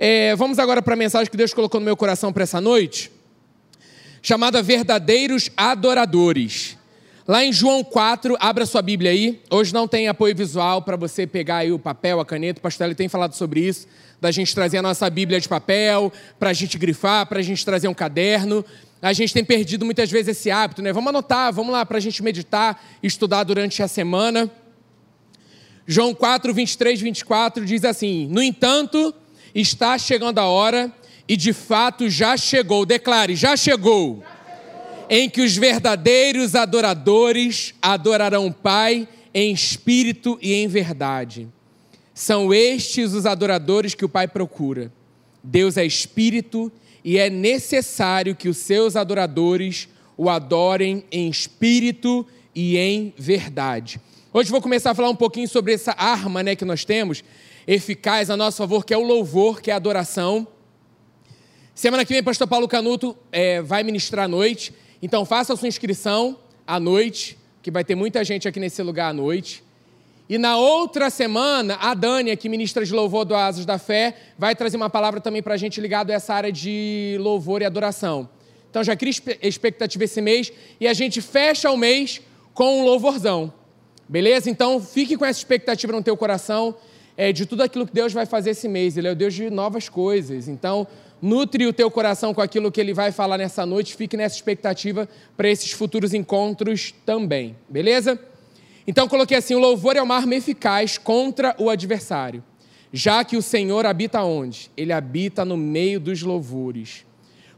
É, vamos agora para a mensagem que Deus colocou no meu coração para essa noite, chamada Verdadeiros Adoradores. Lá em João 4, abra sua Bíblia aí. Hoje não tem apoio visual para você pegar aí o papel, a caneta. O pastor tem falado sobre isso, da gente trazer a nossa Bíblia de papel, para a gente grifar, para a gente trazer um caderno. A gente tem perdido muitas vezes esse hábito, né? Vamos anotar, vamos lá para a gente meditar, estudar durante a semana. João 4, 23, 24 diz assim: No entanto, está chegando a hora, e de fato já chegou, declare, já chegou, em que os verdadeiros adoradores adorarão o Pai em espírito e em verdade. São estes os adoradores que o Pai procura. Deus é espírito e é necessário que os seus adoradores o adorem em espírito e em verdade. Hoje vou começar a falar um pouquinho sobre essa arma né, que nós temos, eficaz a nosso favor, que é o louvor, que é a adoração. Semana que vem, pastor Paulo Canuto é, vai ministrar à noite, então faça a sua inscrição à noite, que vai ter muita gente aqui nesse lugar à noite. E na outra semana, a Dânia, que ministra de louvor do Asas da Fé, vai trazer uma palavra também para a gente ligado a essa área de louvor e adoração. Então já cria expectativa esse mês e a gente fecha o mês com um louvorzão. Beleza? Então fique com essa expectativa no teu coração é, de tudo aquilo que Deus vai fazer esse mês. Ele é o Deus de novas coisas. Então nutre o teu coração com aquilo que Ele vai falar nessa noite. Fique nessa expectativa para esses futuros encontros também. Beleza? Então coloquei assim: o louvor é uma arma eficaz contra o adversário, já que o Senhor habita onde? Ele habita no meio dos louvores.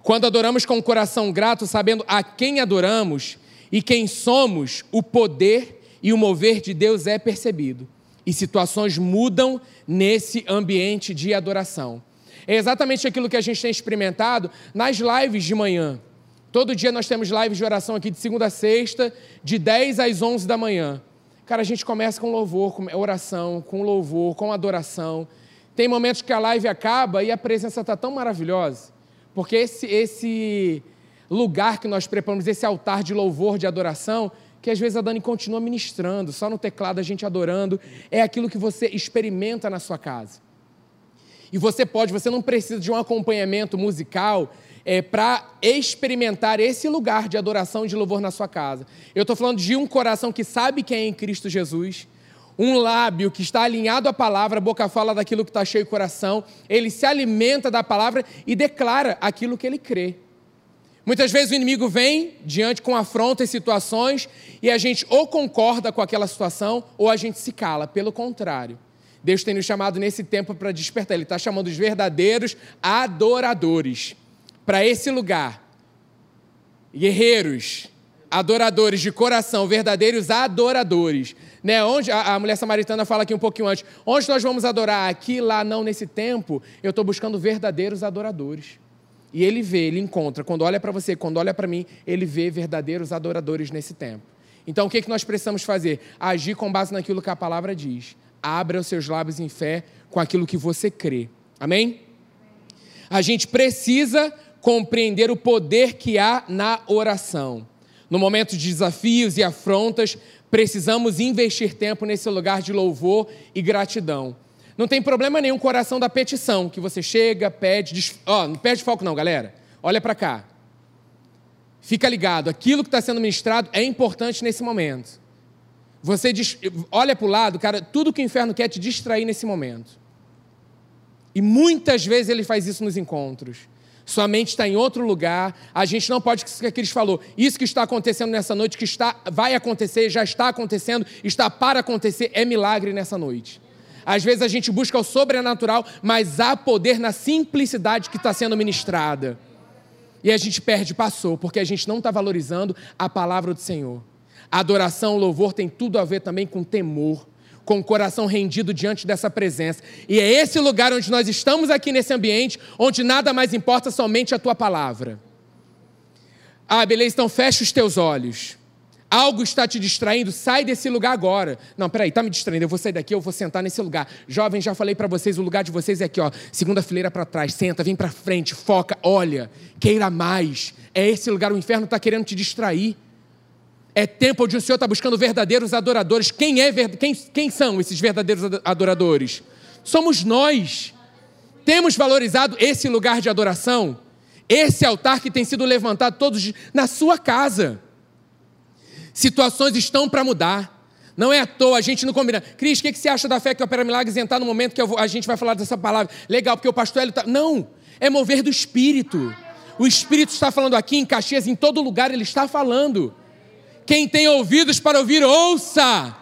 Quando adoramos com o coração grato, sabendo a quem adoramos e quem somos, o poder e o mover de Deus é percebido. E situações mudam nesse ambiente de adoração. É exatamente aquilo que a gente tem experimentado nas lives de manhã. Todo dia nós temos lives de oração aqui de segunda a sexta, de 10 às 11 da manhã. Cara, a gente começa com louvor, com oração, com louvor, com adoração. Tem momentos que a live acaba e a presença está tão maravilhosa, porque esse, esse lugar que nós preparamos, esse altar de louvor, de adoração, que às vezes a Dani continua ministrando, só no teclado a gente adorando, é aquilo que você experimenta na sua casa. E você pode, você não precisa de um acompanhamento musical é, para experimentar esse lugar de adoração e de louvor na sua casa. Eu estou falando de um coração que sabe quem é em Cristo Jesus, um lábio que está alinhado à palavra, a boca fala daquilo que está cheio o coração, ele se alimenta da palavra e declara aquilo que ele crê. Muitas vezes o inimigo vem diante com afrontas e situações e a gente ou concorda com aquela situação ou a gente se cala. Pelo contrário, Deus tem nos chamado nesse tempo para despertar. Ele está chamando os verdadeiros adoradores para esse lugar. Guerreiros, adoradores de coração, verdadeiros adoradores. Né? Onde a, a, mulher samaritana fala aqui um pouquinho antes. Onde nós vamos adorar? Aqui, lá, não, nesse tempo, eu estou buscando verdadeiros adoradores. E ele vê, ele encontra. Quando olha para você, quando olha para mim, ele vê verdadeiros adoradores nesse tempo. Então, o que, que nós precisamos fazer? Agir com base naquilo que a palavra diz. Abra os seus lábios em fé com aquilo que você crê. Amém? A gente precisa compreender o poder que há na oração. No momento de desafios e afrontas, precisamos investir tempo nesse lugar de louvor e gratidão. Não tem problema nenhum coração da petição, que você chega, pede, diz... ó, não perde foco não, galera. Olha para cá. Fica ligado, aquilo que está sendo ministrado é importante nesse momento. Você diz... olha para o lado, cara, tudo que o inferno quer é te distrair nesse momento. E muitas vezes ele faz isso nos encontros sua mente está em outro lugar. A gente não pode que Cris falou. Isso que está acontecendo nessa noite, que está, vai acontecer, já está acontecendo, está para acontecer, é milagre nessa noite. Às vezes a gente busca o sobrenatural, mas há poder na simplicidade que está sendo ministrada. E a gente perde, passou, porque a gente não está valorizando a palavra do Senhor. Adoração, louvor tem tudo a ver também com temor com o coração rendido diante dessa presença. E é esse lugar onde nós estamos aqui nesse ambiente, onde nada mais importa somente a tua palavra. Ah, beleza, então fecha os teus olhos. Algo está te distraindo, sai desse lugar agora. Não, peraí, está me distraindo, eu vou sair daqui, eu vou sentar nesse lugar. Jovem, já falei para vocês, o lugar de vocês é aqui, ó, segunda fileira para trás, senta, vem para frente, foca, olha, queira mais. É esse lugar, o inferno está querendo te distrair. É tempo onde o Senhor está buscando verdadeiros adoradores. Quem, é, quem, quem são esses verdadeiros adoradores? Somos nós. Temos valorizado esse lugar de adoração? Esse altar que tem sido levantado todos na sua casa. Situações estão para mudar. Não é à toa, a gente não combina. Cris, o que, que você acha da fé que opera milagres entrar no momento que vou, a gente vai falar dessa palavra? Legal, porque o pastor ele tá. Não, é mover do Espírito. O Espírito está falando aqui em Caxias, em todo lugar ele está falando. Quem tem ouvidos para ouvir, ouça.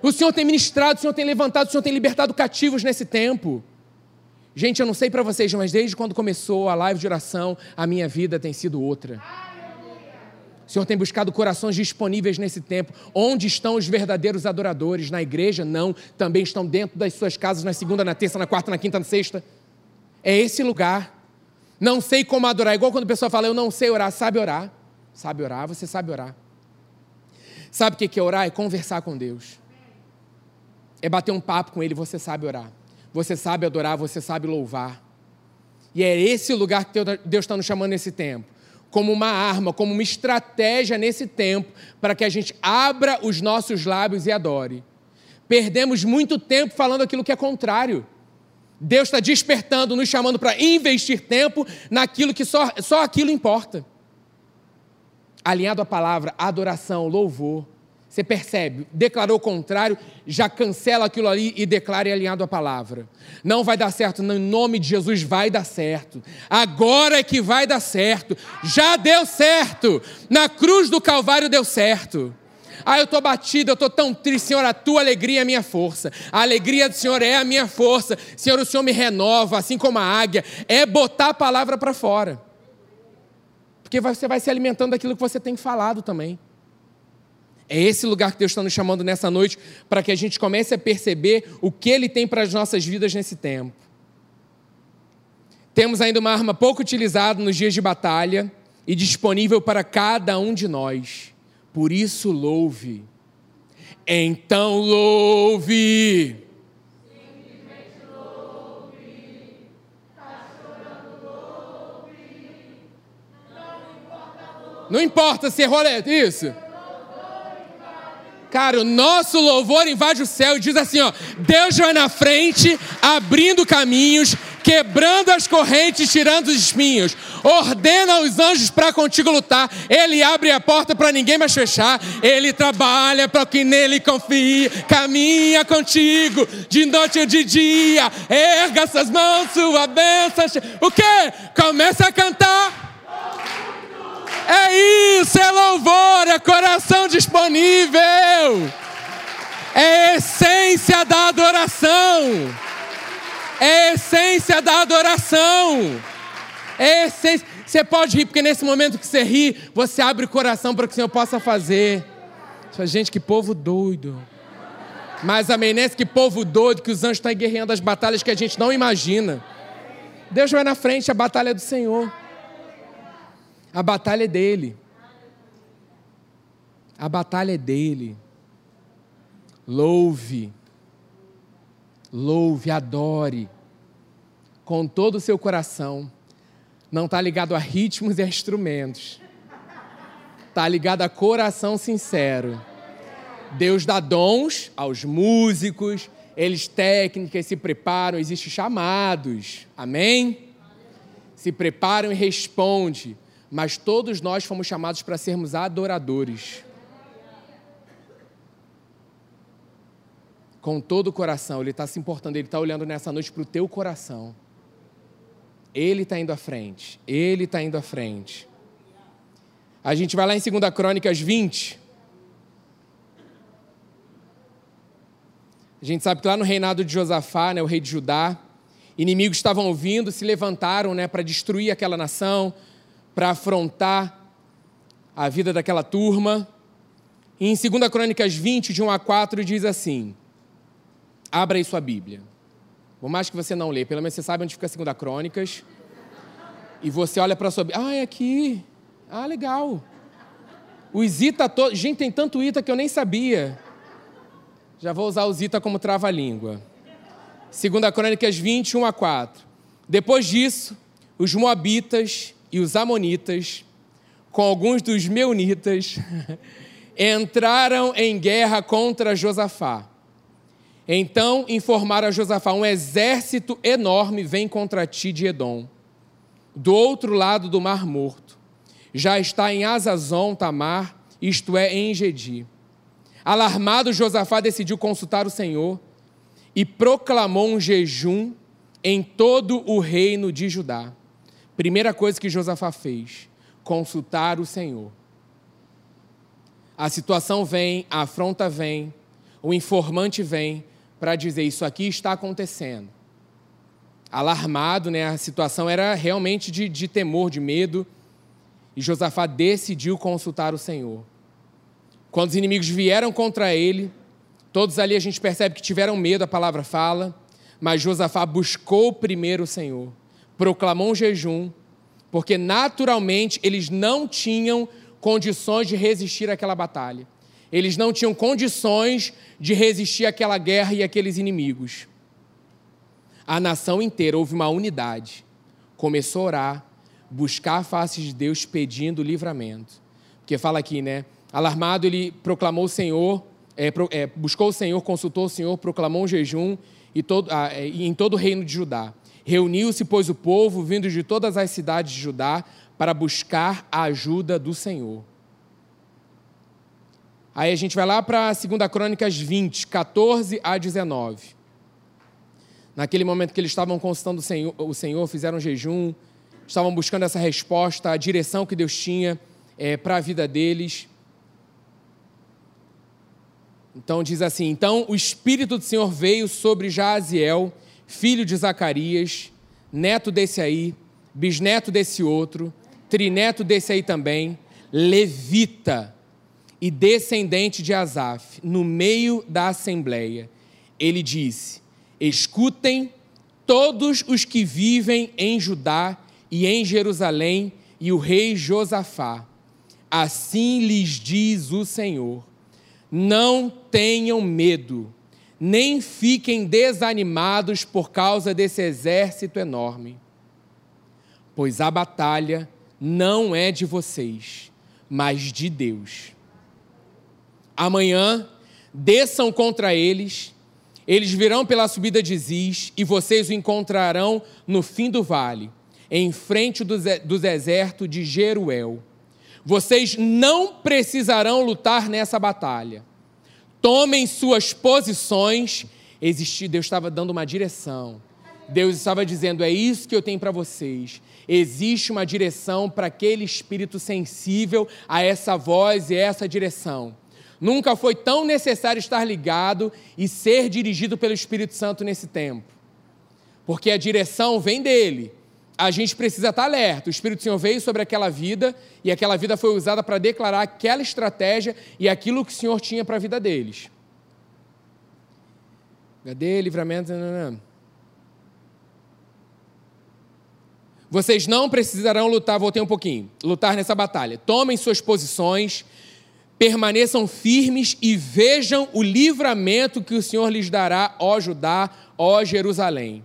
O Senhor tem ministrado, o Senhor tem levantado, o Senhor tem libertado cativos nesse tempo. Gente, eu não sei para vocês, mas desde quando começou a live de oração, a minha vida tem sido outra. O Senhor tem buscado corações disponíveis nesse tempo. Onde estão os verdadeiros adoradores? Na igreja? Não. Também estão dentro das suas casas, na segunda, na terça, na quarta, na quinta, na sexta. É esse lugar. Não sei como adorar. Igual quando a pessoa fala, eu não sei orar. Sabe orar. Sabe orar, você sabe orar. Sabe o que é orar? É conversar com Deus. É bater um papo com Ele, você sabe orar. Você sabe adorar, você sabe louvar. E é esse lugar que Deus está nos chamando nesse tempo como uma arma, como uma estratégia nesse tempo para que a gente abra os nossos lábios e adore. Perdemos muito tempo falando aquilo que é contrário. Deus está despertando, nos chamando para investir tempo naquilo que só, só aquilo importa. Alinhado à palavra, adoração, louvor. Você percebe, declarou o contrário, já cancela aquilo ali e declara alinhado à palavra. Não vai dar certo, no nome de Jesus vai dar certo. Agora é que vai dar certo. Já deu certo. Na cruz do Calvário deu certo. Ah, eu estou batido, eu estou tão triste, Senhor, a tua alegria é a minha força. A alegria do Senhor é a minha força. Senhor, o Senhor me renova, assim como a águia. É botar a palavra para fora. Porque você vai se alimentando daquilo que você tem falado também. É esse lugar que Deus está nos chamando nessa noite para que a gente comece a perceber o que Ele tem para as nossas vidas nesse tempo. Temos ainda uma arma pouco utilizada nos dias de batalha e disponível para cada um de nós. Por isso, louve. Então, louve. Não importa se errou, isso. Cara, o nosso louvor invade o céu e diz assim: ó, Deus vai na frente, abrindo caminhos, quebrando as correntes, tirando os espinhos. Ordena os anjos para contigo lutar. Ele abre a porta para ninguém mais fechar. Ele trabalha para quem nele confia. Caminha contigo de noite ou de dia. Erga suas mãos, sua bênção. O quê? Começa a cantar. É isso, é louvor, é coração disponível. É essência da adoração. É essência da adoração. É essência. Você pode rir, porque nesse momento que você ri, você abre o coração para que o Senhor possa fazer. Gente, que povo doido. Mas amém, nesse que povo doido, que os anjos estão guerreando as batalhas que a gente não imagina. Deus vai na frente, a batalha é do Senhor. A batalha é dele. A batalha é dele. Louve. Louve, adore. Com todo o seu coração. Não está ligado a ritmos e a instrumentos. Está ligado a coração sincero. Deus dá dons aos músicos, eles técnicas se preparam, existem chamados. Amém? Se preparam e responde mas todos nós fomos chamados para sermos adoradores. Com todo o coração, Ele está se importando, Ele está olhando nessa noite para o teu coração. Ele está indo à frente, Ele está indo à frente. A gente vai lá em 2 Crônicas 20. A gente sabe que lá no reinado de Josafá, né, o rei de Judá, inimigos estavam ouvindo, se levantaram né, para destruir aquela nação, para afrontar a vida daquela turma. E em 2 Crônicas 20, de 1 a 4, diz assim: Abra aí sua Bíblia. Por mais que você não lê, pelo menos você sabe onde fica 2 Crônicas. E você olha para a sua Bíblia. Ah, é aqui. Ah, legal. Os Ita todos. Gente, tem tanto Ita que eu nem sabia. Já vou usar os Ita como trava-língua. 2 Crônicas 20, 1 a 4. Depois disso, os Moabitas e os Amonitas, com alguns dos Meunitas, entraram em guerra contra Josafá. Então informaram a Josafá: um exército enorme vem contra ti de Edom, do outro lado do Mar Morto. Já está em Azazon Tamar, isto é, em Gedi. Alarmado, Josafá decidiu consultar o Senhor e proclamou um jejum em todo o reino de Judá. Primeira coisa que Josafá fez: consultar o Senhor. A situação vem, a afronta vem, o informante vem para dizer: Isso aqui está acontecendo. Alarmado, né? a situação era realmente de, de temor, de medo, e Josafá decidiu consultar o Senhor. Quando os inimigos vieram contra ele, todos ali a gente percebe que tiveram medo, a palavra fala, mas Josafá buscou primeiro o Senhor, proclamou um jejum, porque naturalmente eles não tinham condições de resistir àquela batalha. Eles não tinham condições de resistir àquela guerra e àqueles inimigos. A nação inteira houve uma unidade. Começou a orar, buscar a face de Deus pedindo livramento. Porque fala aqui, né? Alarmado, ele proclamou o Senhor, é, é, buscou o Senhor, consultou o Senhor, proclamou um jejum e todo, ah, é, em todo o reino de Judá. Reuniu-se, pois, o povo, vindo de todas as cidades de Judá, para buscar a ajuda do Senhor. Aí a gente vai lá para 2 Crônicas 20, 14 a 19. Naquele momento que eles estavam consultando o Senhor, o Senhor fizeram um jejum, estavam buscando essa resposta, a direção que Deus tinha é, para a vida deles. Então diz assim: Então o Espírito do Senhor veio sobre Jaziel, filho de Zacarias, neto desse aí, bisneto desse outro, trineto desse aí também, levita e descendente de Asaf, no meio da assembleia. Ele disse: Escutem todos os que vivem em Judá e em Jerusalém e o rei Josafá. Assim lhes diz o Senhor: Não tenham medo, nem fiquem desanimados por causa desse exército enorme, pois a batalha não é de vocês, mas de Deus. Amanhã desçam contra eles, eles virão pela subida de Ziz e vocês o encontrarão no fim do vale, em frente do, deserto de Jeruel. Vocês não precisarão lutar nessa batalha. Tomem suas posições. Deus estava dando uma direção. Deus estava dizendo: é isso que eu tenho para vocês existe uma direção para aquele espírito sensível a essa voz e essa direção. Nunca foi tão necessário estar ligado e ser dirigido pelo Espírito Santo nesse tempo. Porque a direção vem dele. A gente precisa estar alerta. O Espírito Senhor veio sobre aquela vida e aquela vida foi usada para declarar aquela estratégia e aquilo que o Senhor tinha para a vida deles. Cadê livramento? Não, não, não. Vocês não precisarão lutar, voltei um pouquinho, lutar nessa batalha. Tomem suas posições, permaneçam firmes e vejam o livramento que o Senhor lhes dará, ó Judá, ó Jerusalém.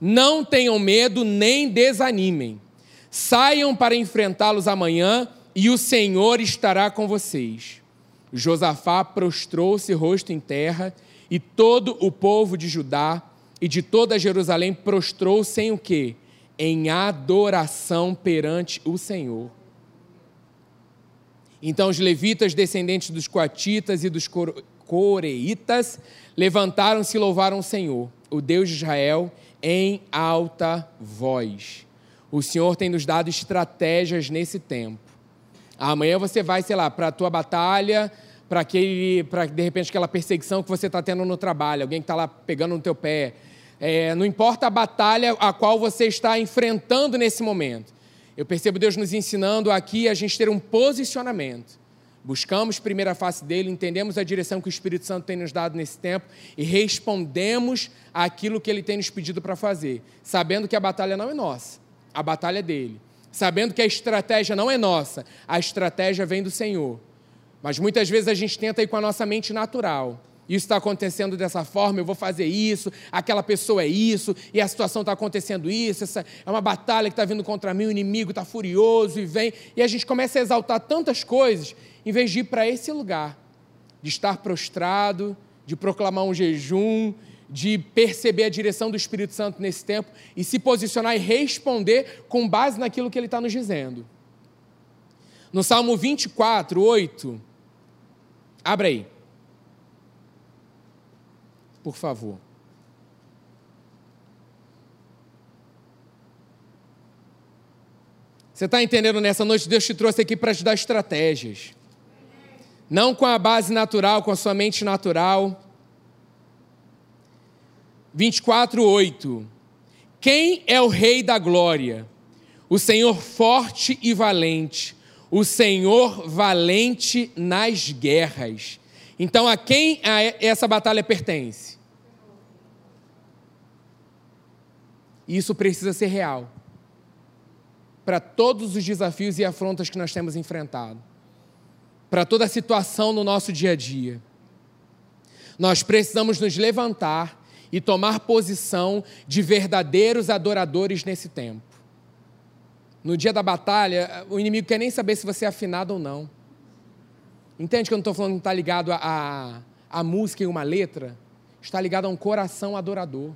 Não tenham medo nem desanimem. Saiam para enfrentá-los amanhã e o Senhor estará com vocês. Josafá prostrou-se rosto em terra e todo o povo de Judá e de toda Jerusalém prostrou-se em o quê? em adoração perante o Senhor. Então os levitas, descendentes dos coatitas e dos coreitas, levantaram-se e louvaram o Senhor, o Deus de Israel, em alta voz. O Senhor tem nos dado estratégias nesse tempo. Amanhã você vai, sei lá, para a tua batalha, para aquele, para de repente aquela perseguição que você está tendo no trabalho, alguém que está lá pegando no teu pé, é, não importa a batalha a qual você está enfrentando nesse momento. Eu percebo Deus nos ensinando aqui a gente ter um posicionamento. Buscamos primeira face dele, entendemos a direção que o Espírito Santo tem nos dado nesse tempo e respondemos aquilo que ele tem nos pedido para fazer, sabendo que a batalha não é nossa, a batalha é dele. Sabendo que a estratégia não é nossa, a estratégia vem do Senhor. Mas muitas vezes a gente tenta ir com a nossa mente natural isso está acontecendo dessa forma, eu vou fazer isso, aquela pessoa é isso, e a situação está acontecendo isso, essa é uma batalha que está vindo contra mim, o inimigo está furioso e vem, e a gente começa a exaltar tantas coisas, em vez de ir para esse lugar, de estar prostrado, de proclamar um jejum, de perceber a direção do Espírito Santo nesse tempo e se posicionar e responder com base naquilo que ele está nos dizendo. No Salmo 24, 8, abre aí. Por favor. Você está entendendo nessa noite? Deus te trouxe aqui para te dar estratégias. Não com a base natural, com a sua mente natural. 24, 8. Quem é o Rei da glória? O Senhor forte e valente, o Senhor valente nas guerras. Então, a quem essa batalha pertence? Isso precisa ser real para todos os desafios e afrontas que nós temos enfrentado, para toda a situação no nosso dia a dia. Nós precisamos nos levantar e tomar posição de verdadeiros adoradores nesse tempo. No dia da batalha, o inimigo quer nem saber se você é afinado ou não. Entende que eu não estou falando que está ligado a, a, a música e uma letra? Está ligado a um coração adorador.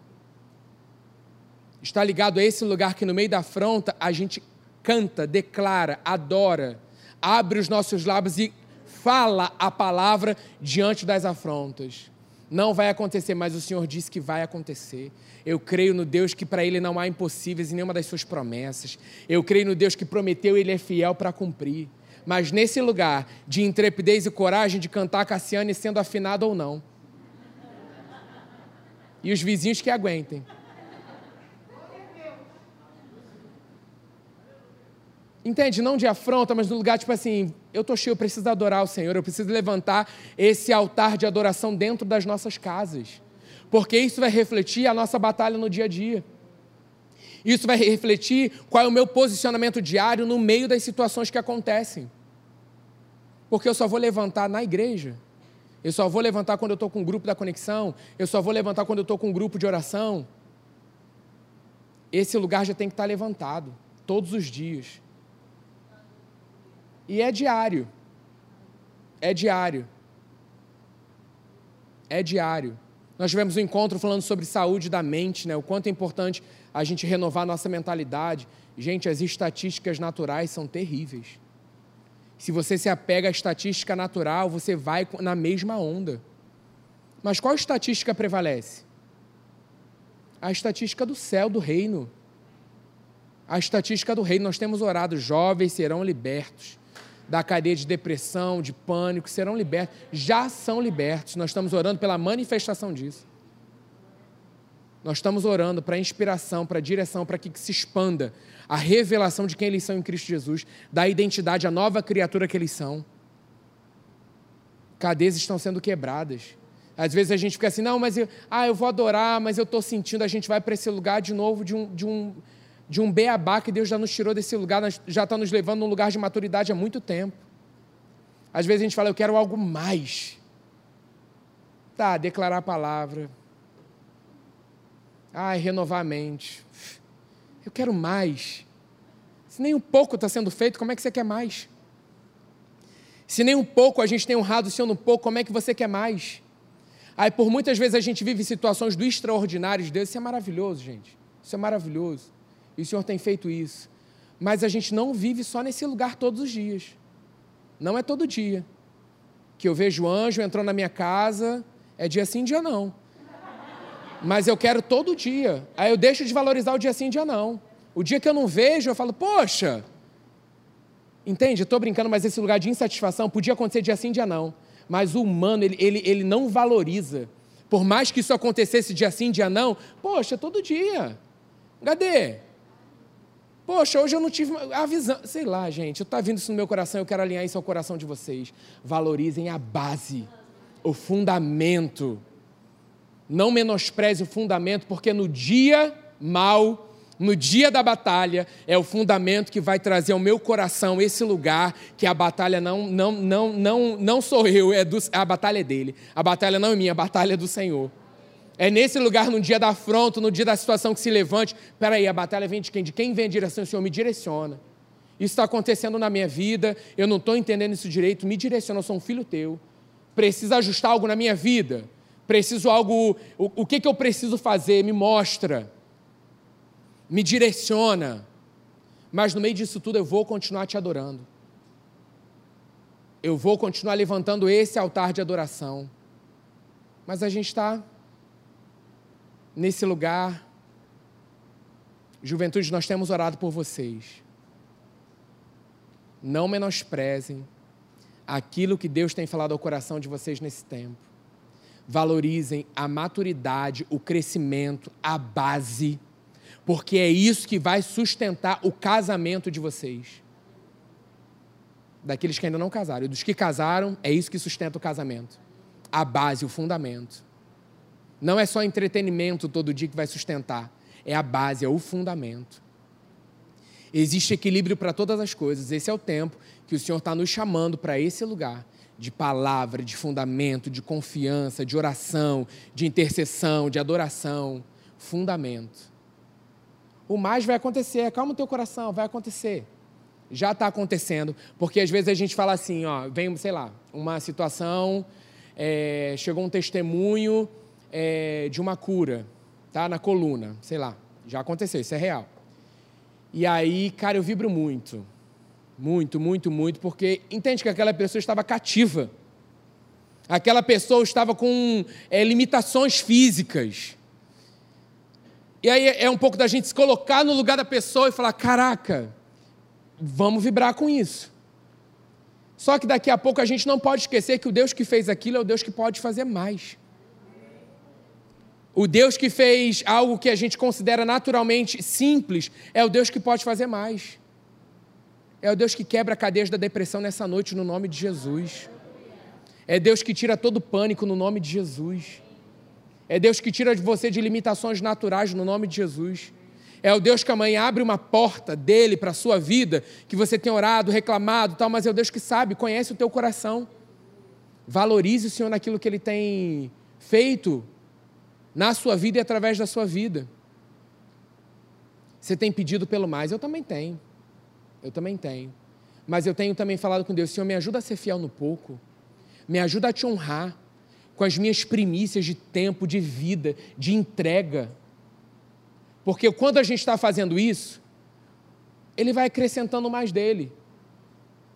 Está ligado a esse lugar que no meio da afronta a gente canta, declara, adora, abre os nossos lábios e fala a palavra diante das afrontas. Não vai acontecer, mas o Senhor disse que vai acontecer. Eu creio no Deus que para Ele não há impossíveis em nenhuma das suas promessas. Eu creio no Deus que prometeu e Ele é fiel para cumprir. Mas nesse lugar de intrepidez e coragem de cantar Cassiane sendo afinado ou não. E os vizinhos que aguentem. Entende? Não de afronta, mas no lugar tipo assim, eu estou cheio, eu preciso adorar o Senhor, eu preciso levantar esse altar de adoração dentro das nossas casas. Porque isso vai refletir a nossa batalha no dia a dia. Isso vai refletir qual é o meu posicionamento diário no meio das situações que acontecem. Porque eu só vou levantar na igreja. Eu só vou levantar quando eu estou com o grupo da conexão. Eu só vou levantar quando eu estou com o grupo de oração. Esse lugar já tem que estar levantado, todos os dias. E é diário. É diário. É diário. Nós tivemos um encontro falando sobre saúde da mente, né? o quanto é importante a gente renovar nossa mentalidade. Gente, as estatísticas naturais são terríveis. Se você se apega à estatística natural, você vai na mesma onda. Mas qual estatística prevalece? A estatística do céu, do reino. A estatística do reino. Nós temos orado, jovens serão libertos da cadeia de depressão, de pânico, serão libertos, já são libertos. Nós estamos orando pela manifestação disso. Nós estamos orando para inspiração, para direção, para que se expanda a revelação de quem eles são em Cristo Jesus, da identidade, a nova criatura que eles são. Cadeias estão sendo quebradas. Às vezes a gente fica assim, não, mas eu, ah, eu vou adorar, mas eu estou sentindo, a gente vai para esse lugar de novo de um, de um de um beabá que Deus já nos tirou desse lugar, já está nos levando num lugar de maturidade há muito tempo. Às vezes a gente fala, eu quero algo mais. Tá, declarar a palavra. Ai, renovar a mente. Eu quero mais. Se nem um pouco está sendo feito, como é que você quer mais? Se nem um pouco a gente tem honrado o Senhor no pouco, como é que você quer mais? Aí, por muitas vezes a gente vive situações do extraordinário de Deus. Isso é maravilhoso, gente. Isso é maravilhoso. E o Senhor tem feito isso. Mas a gente não vive só nesse lugar todos os dias. Não é todo dia. Que eu vejo anjo entrando na minha casa, é dia sim, dia não. Mas eu quero todo dia. Aí eu deixo de valorizar o dia sim, dia não. O dia que eu não vejo, eu falo, poxa. Entende? Estou brincando, mas esse lugar de insatisfação podia acontecer dia sim, dia não. Mas o humano, ele, ele, ele não valoriza. Por mais que isso acontecesse dia sim, dia não, poxa, todo dia. Cadê? Poxa, hoje eu não tive a visão. Sei lá, gente, estou vindo isso no meu coração, eu quero alinhar isso ao coração de vocês. Valorizem a base, o fundamento. Não menospreze o fundamento, porque no dia mal, no dia da batalha, é o fundamento que vai trazer ao meu coração esse lugar que a batalha não, não, não, não, não sou eu, é do, a batalha é dele. A batalha não é minha, a batalha é do Senhor. É nesse lugar, no dia da afronta, no dia da situação que se levante. Peraí, a batalha vem de quem? De quem vem a direção? O Senhor me direciona. Isso está acontecendo na minha vida, eu não estou entendendo isso direito, me direciona, eu sou um filho teu. Precisa ajustar algo na minha vida? Preciso algo. O, o que, que eu preciso fazer? Me mostra. Me direciona. Mas no meio disso tudo eu vou continuar te adorando. Eu vou continuar levantando esse altar de adoração. Mas a gente está nesse lugar. Juventude, nós temos orado por vocês. Não menosprezem aquilo que Deus tem falado ao coração de vocês nesse tempo. Valorizem a maturidade, o crescimento, a base, porque é isso que vai sustentar o casamento de vocês. Daqueles que ainda não casaram. E dos que casaram, é isso que sustenta o casamento. A base, o fundamento. Não é só entretenimento todo dia que vai sustentar. É a base, é o fundamento. Existe equilíbrio para todas as coisas. Esse é o tempo que o Senhor está nos chamando para esse lugar de palavra, de fundamento, de confiança, de oração, de intercessão, de adoração. Fundamento. O mais vai acontecer. Calma o teu coração, vai acontecer. Já está acontecendo, porque às vezes a gente fala assim, ó, vem, sei lá, uma situação, é, chegou um testemunho é, de uma cura, tá? Na coluna, sei lá. Já aconteceu, isso é real. E aí, cara, eu vibro muito. Muito, muito, muito, porque entende que aquela pessoa estava cativa. Aquela pessoa estava com é, limitações físicas. E aí é um pouco da gente se colocar no lugar da pessoa e falar: caraca, vamos vibrar com isso. Só que daqui a pouco a gente não pode esquecer que o Deus que fez aquilo é o Deus que pode fazer mais. O Deus que fez algo que a gente considera naturalmente simples é o Deus que pode fazer mais. É o Deus que quebra cadeias da depressão nessa noite no nome de Jesus. É Deus que tira todo o pânico no nome de Jesus. É Deus que tira de você de limitações naturais no nome de Jesus. É o Deus que amanhã abre uma porta dele para a sua vida, que você tem orado, reclamado, tal, mas é o Deus que sabe, conhece o teu coração. Valorize o Senhor naquilo que ele tem feito na sua vida e através da sua vida. Você tem pedido pelo mais, eu também tenho. Eu também tenho. Mas eu tenho também falado com Deus, Senhor, me ajuda a ser fiel no pouco. Me ajuda a te honrar com as minhas primícias de tempo, de vida, de entrega. Porque quando a gente está fazendo isso, ele vai acrescentando mais dele.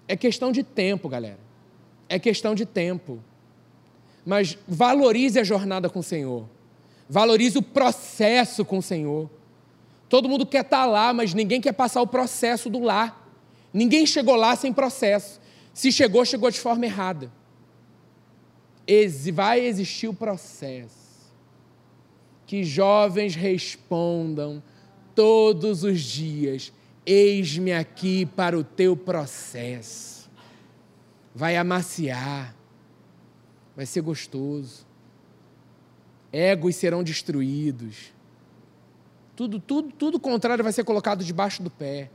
É questão de tempo, galera. É questão de tempo. Mas valorize a jornada com o Senhor. Valorize o processo com o Senhor. Todo mundo quer estar tá lá, mas ninguém quer passar o processo do lá. Ninguém chegou lá sem processo. Se chegou, chegou de forma errada. Vai existir o processo. Que jovens respondam todos os dias: Eis-me aqui para o teu processo. Vai amaciar, vai ser gostoso egos serão destruídos. Tudo, tudo, tudo contrário vai ser colocado debaixo do pé.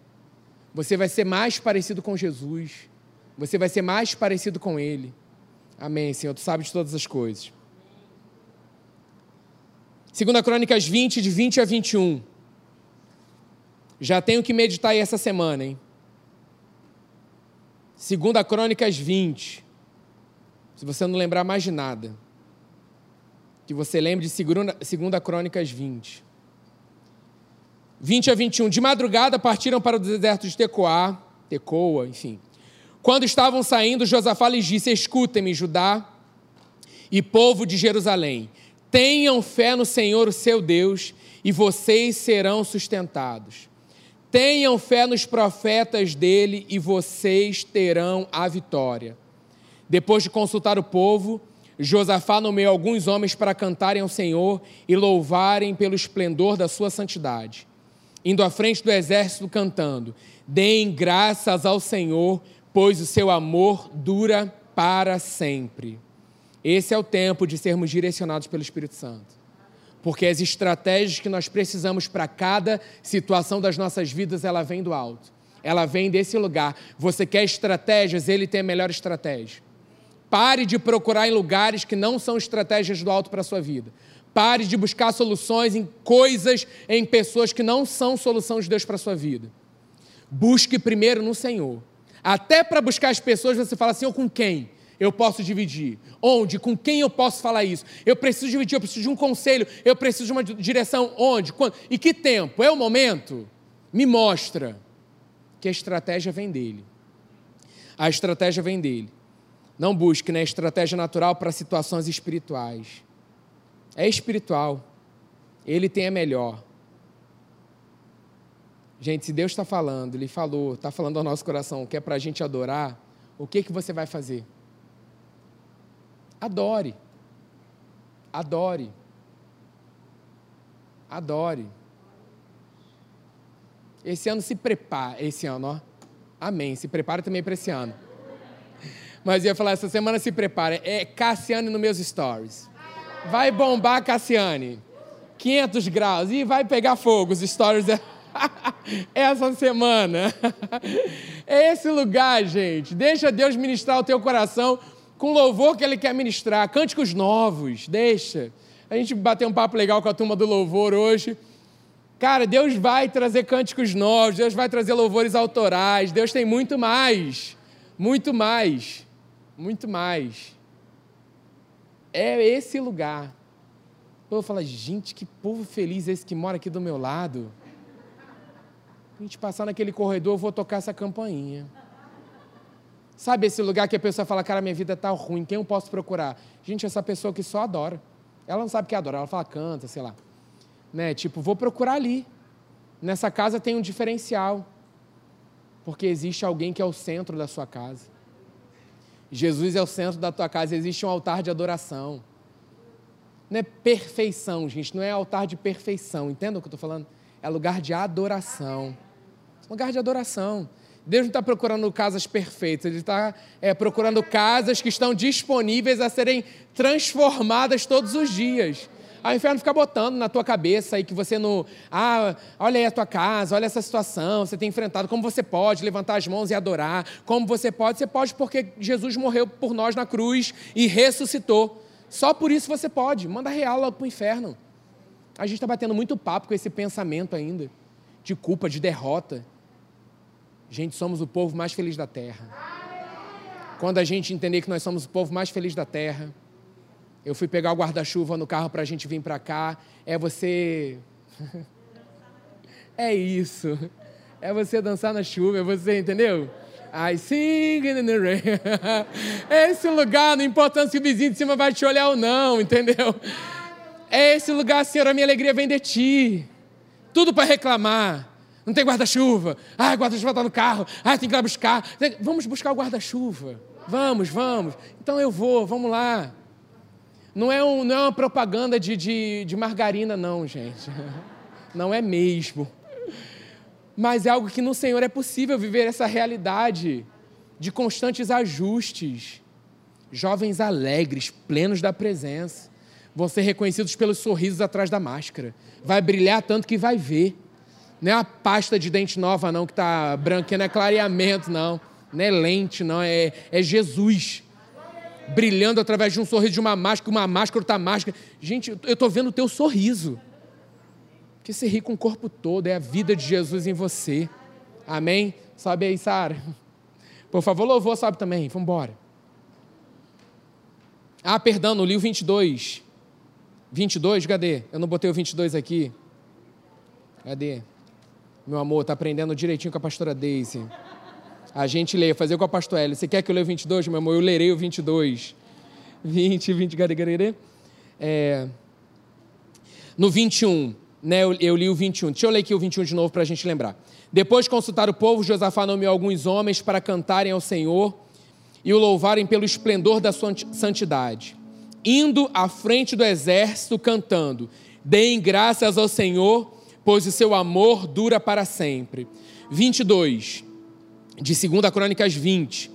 Você vai ser mais parecido com Jesus. Você vai ser mais parecido com Ele. Amém, Senhor. Tu sabes de todas as coisas. Segunda Crônicas 20, de 20 a 21. Já tenho que meditar aí essa semana, hein? Segunda Crônicas 20. Se você não lembrar mais de nada que você lembre de 2 Crônicas 20. 20 a 21. De madrugada partiram para o deserto de Tecoá, Tecoa, enfim. Quando estavam saindo, Josafá lhes disse: Escutem-me, Judá e povo de Jerusalém. Tenham fé no Senhor, o seu Deus, e vocês serão sustentados. Tenham fé nos profetas dele, e vocês terão a vitória. Depois de consultar o povo, Josafá nomeou alguns homens para cantarem ao Senhor e louvarem pelo esplendor da sua santidade, indo à frente do exército cantando: Deem graças ao Senhor, pois o seu amor dura para sempre. Esse é o tempo de sermos direcionados pelo Espírito Santo. Porque as estratégias que nós precisamos para cada situação das nossas vidas, ela vem do alto. Ela vem desse lugar. Você quer estratégias, ele tem a melhor estratégia. Pare de procurar em lugares que não são estratégias do alto para a sua vida. Pare de buscar soluções em coisas, em pessoas que não são solução de Deus para a sua vida. Busque primeiro no Senhor. Até para buscar as pessoas, você fala assim: ou com quem? eu posso dividir? Onde? Com quem eu posso falar isso? Eu preciso dividir, eu preciso de um conselho, eu preciso de uma direção. Onde? Quando? E que tempo? É o momento? Me mostra que a estratégia vem dele. A estratégia vem dele. Não busque né, estratégia natural para situações espirituais. É espiritual. Ele tem a melhor. Gente, se Deus está falando, Ele falou, está falando ao nosso coração, que é para a gente adorar, o que, que você vai fazer? Adore. Adore. Adore. Esse ano se prepare, esse ano, ó. Amém. Se prepare também para esse ano. Mas ia falar, essa semana se prepare. É Cassiane nos meus stories. Vai bombar, Cassiane. 500 graus. E vai pegar fogo os stories essa semana. É esse lugar, gente. Deixa Deus ministrar o teu coração com louvor que Ele quer ministrar. Cânticos novos, deixa. A gente bateu um papo legal com a turma do louvor hoje. Cara, Deus vai trazer cânticos novos, Deus vai trazer louvores autorais, Deus tem muito mais, muito mais, muito mais. É esse lugar. Eu falo, gente, que povo feliz esse que mora aqui do meu lado. A gente passar naquele corredor, eu vou tocar essa campainha. Sabe esse lugar que a pessoa fala, cara, minha vida está ruim, quem eu posso procurar? Gente, essa pessoa que só adora. Ela não sabe o que adorar, ela fala, canta, sei lá né? Tipo, vou procurar ali. Nessa casa tem um diferencial. Porque existe alguém que é o centro da sua casa. Jesus é o centro da tua casa, existe um altar de adoração. Não é perfeição, gente, não é altar de perfeição, entenda o que eu estou falando? É lugar de adoração. Lugar de adoração. Deus não está procurando casas perfeitas, Ele está é, procurando casas que estão disponíveis a serem transformadas todos os dias. Aí o inferno fica botando na tua cabeça aí que você não. Ah, olha aí a tua casa, olha essa situação, você tem enfrentado. Como você pode levantar as mãos e adorar? Como você pode? Você pode porque Jesus morreu por nós na cruz e ressuscitou. Só por isso você pode. Manda real logo para o inferno. A gente está batendo muito papo com esse pensamento ainda, de culpa, de derrota. Gente, somos o povo mais feliz da terra. Quando a gente entender que nós somos o povo mais feliz da terra, eu fui pegar o guarda-chuva no carro para a gente vir para cá. É você. é isso. É você dançar na chuva, é você, entendeu? I sing in the rain. Esse lugar, não importa se o vizinho de cima vai te olhar ou não, entendeu? É esse lugar, Senhor, a minha alegria vem de ti. Tudo para reclamar. Não tem guarda-chuva. Ah, guarda-chuva está no carro. Ah, tem que ir lá buscar. Vamos buscar o guarda-chuva. Vamos, vamos. Então eu vou, vamos lá. Não é, um, não é uma propaganda de, de, de margarina, não, gente. Não é mesmo. Mas é algo que no Senhor é possível viver essa realidade de constantes ajustes. Jovens alegres, plenos da presença. Vão ser reconhecidos pelos sorrisos atrás da máscara. Vai brilhar tanto que vai ver. Não é a pasta de dente nova, não, que está branca, não é clareamento, não. Não é lente, não. É, é Jesus brilhando através de um sorriso de uma máscara, uma máscara, outra máscara. Gente, eu estou vendo o teu sorriso. Que você ri com o corpo todo, é a vida de Jesus em você. Amém? Sobe aí, Sara. Por favor, louvor, sobe também. Vamos embora. Ah, perdão, no livro 22. 22, cadê? Eu não botei o 22 aqui. Cadê? Meu amor, está aprendendo direitinho com a pastora Daisy. A gente lê, fazer com a pastor Hélio. Você quer que eu leia o 22, meu amor? Eu lerei o 22. 20, 20, gare, é, No 21, né, eu, eu, li o 21. Deixa eu ler aqui o 21 de novo para a gente lembrar. Depois de consultar o povo, Josafá nomeou alguns homens para cantarem ao Senhor e o louvarem pelo esplendor da sua santidade. Indo à frente do exército, cantando: Deem graças ao Senhor, pois o seu amor dura para sempre. 22 de 2 Crônicas 20.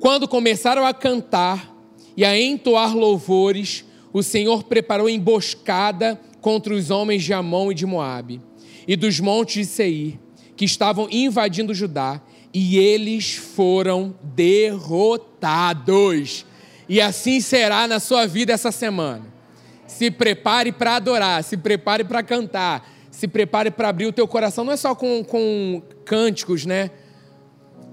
Quando começaram a cantar e a entoar louvores, o Senhor preparou emboscada contra os homens de Amon e de Moabe e dos montes de Seir, que estavam invadindo Judá, e eles foram derrotados. E assim será na sua vida essa semana. Se prepare para adorar, se prepare para cantar, se prepare para abrir o teu coração, não é só com, com cânticos, né?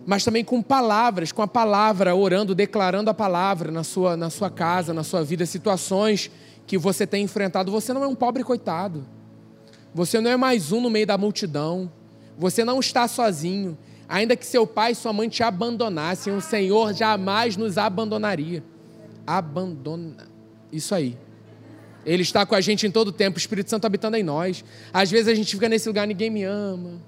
Mas também com palavras, com a palavra, orando, declarando a palavra na sua, na sua casa, na sua vida, situações que você tem enfrentado. Você não é um pobre coitado. Você não é mais um no meio da multidão. Você não está sozinho. Ainda que seu pai e sua mãe te abandonassem, o Senhor jamais nos abandonaria. Abandona. Isso aí. Ele está com a gente em todo tempo, o Espírito Santo habitando em nós. Às vezes a gente fica nesse lugar, ninguém me ama.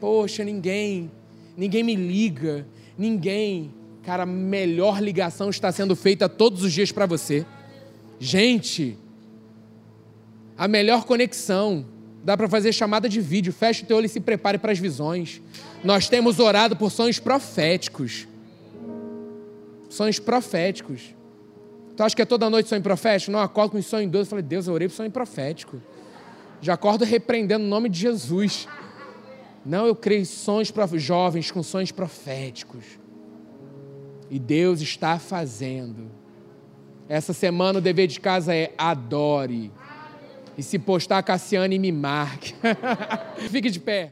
Poxa, ninguém. Ninguém me liga. Ninguém. Cara, a melhor ligação está sendo feita todos os dias para você. Gente, a melhor conexão. Dá para fazer chamada de vídeo. Feche o teu olho e se prepare para as visões. Nós temos orado por sonhos proféticos. Sonhos proféticos. Tu acha que é toda noite sonho profético? Não, acordo com sonho doce. Eu falei, Deus, eu orei por sonho profético. Já acordo repreendendo o nome de Jesus. Não, eu creio em sonhos para jovens com sonhos proféticos. E Deus está fazendo. Essa semana o dever de casa é adore. E se postar, Cassiane me marque. Fique de pé.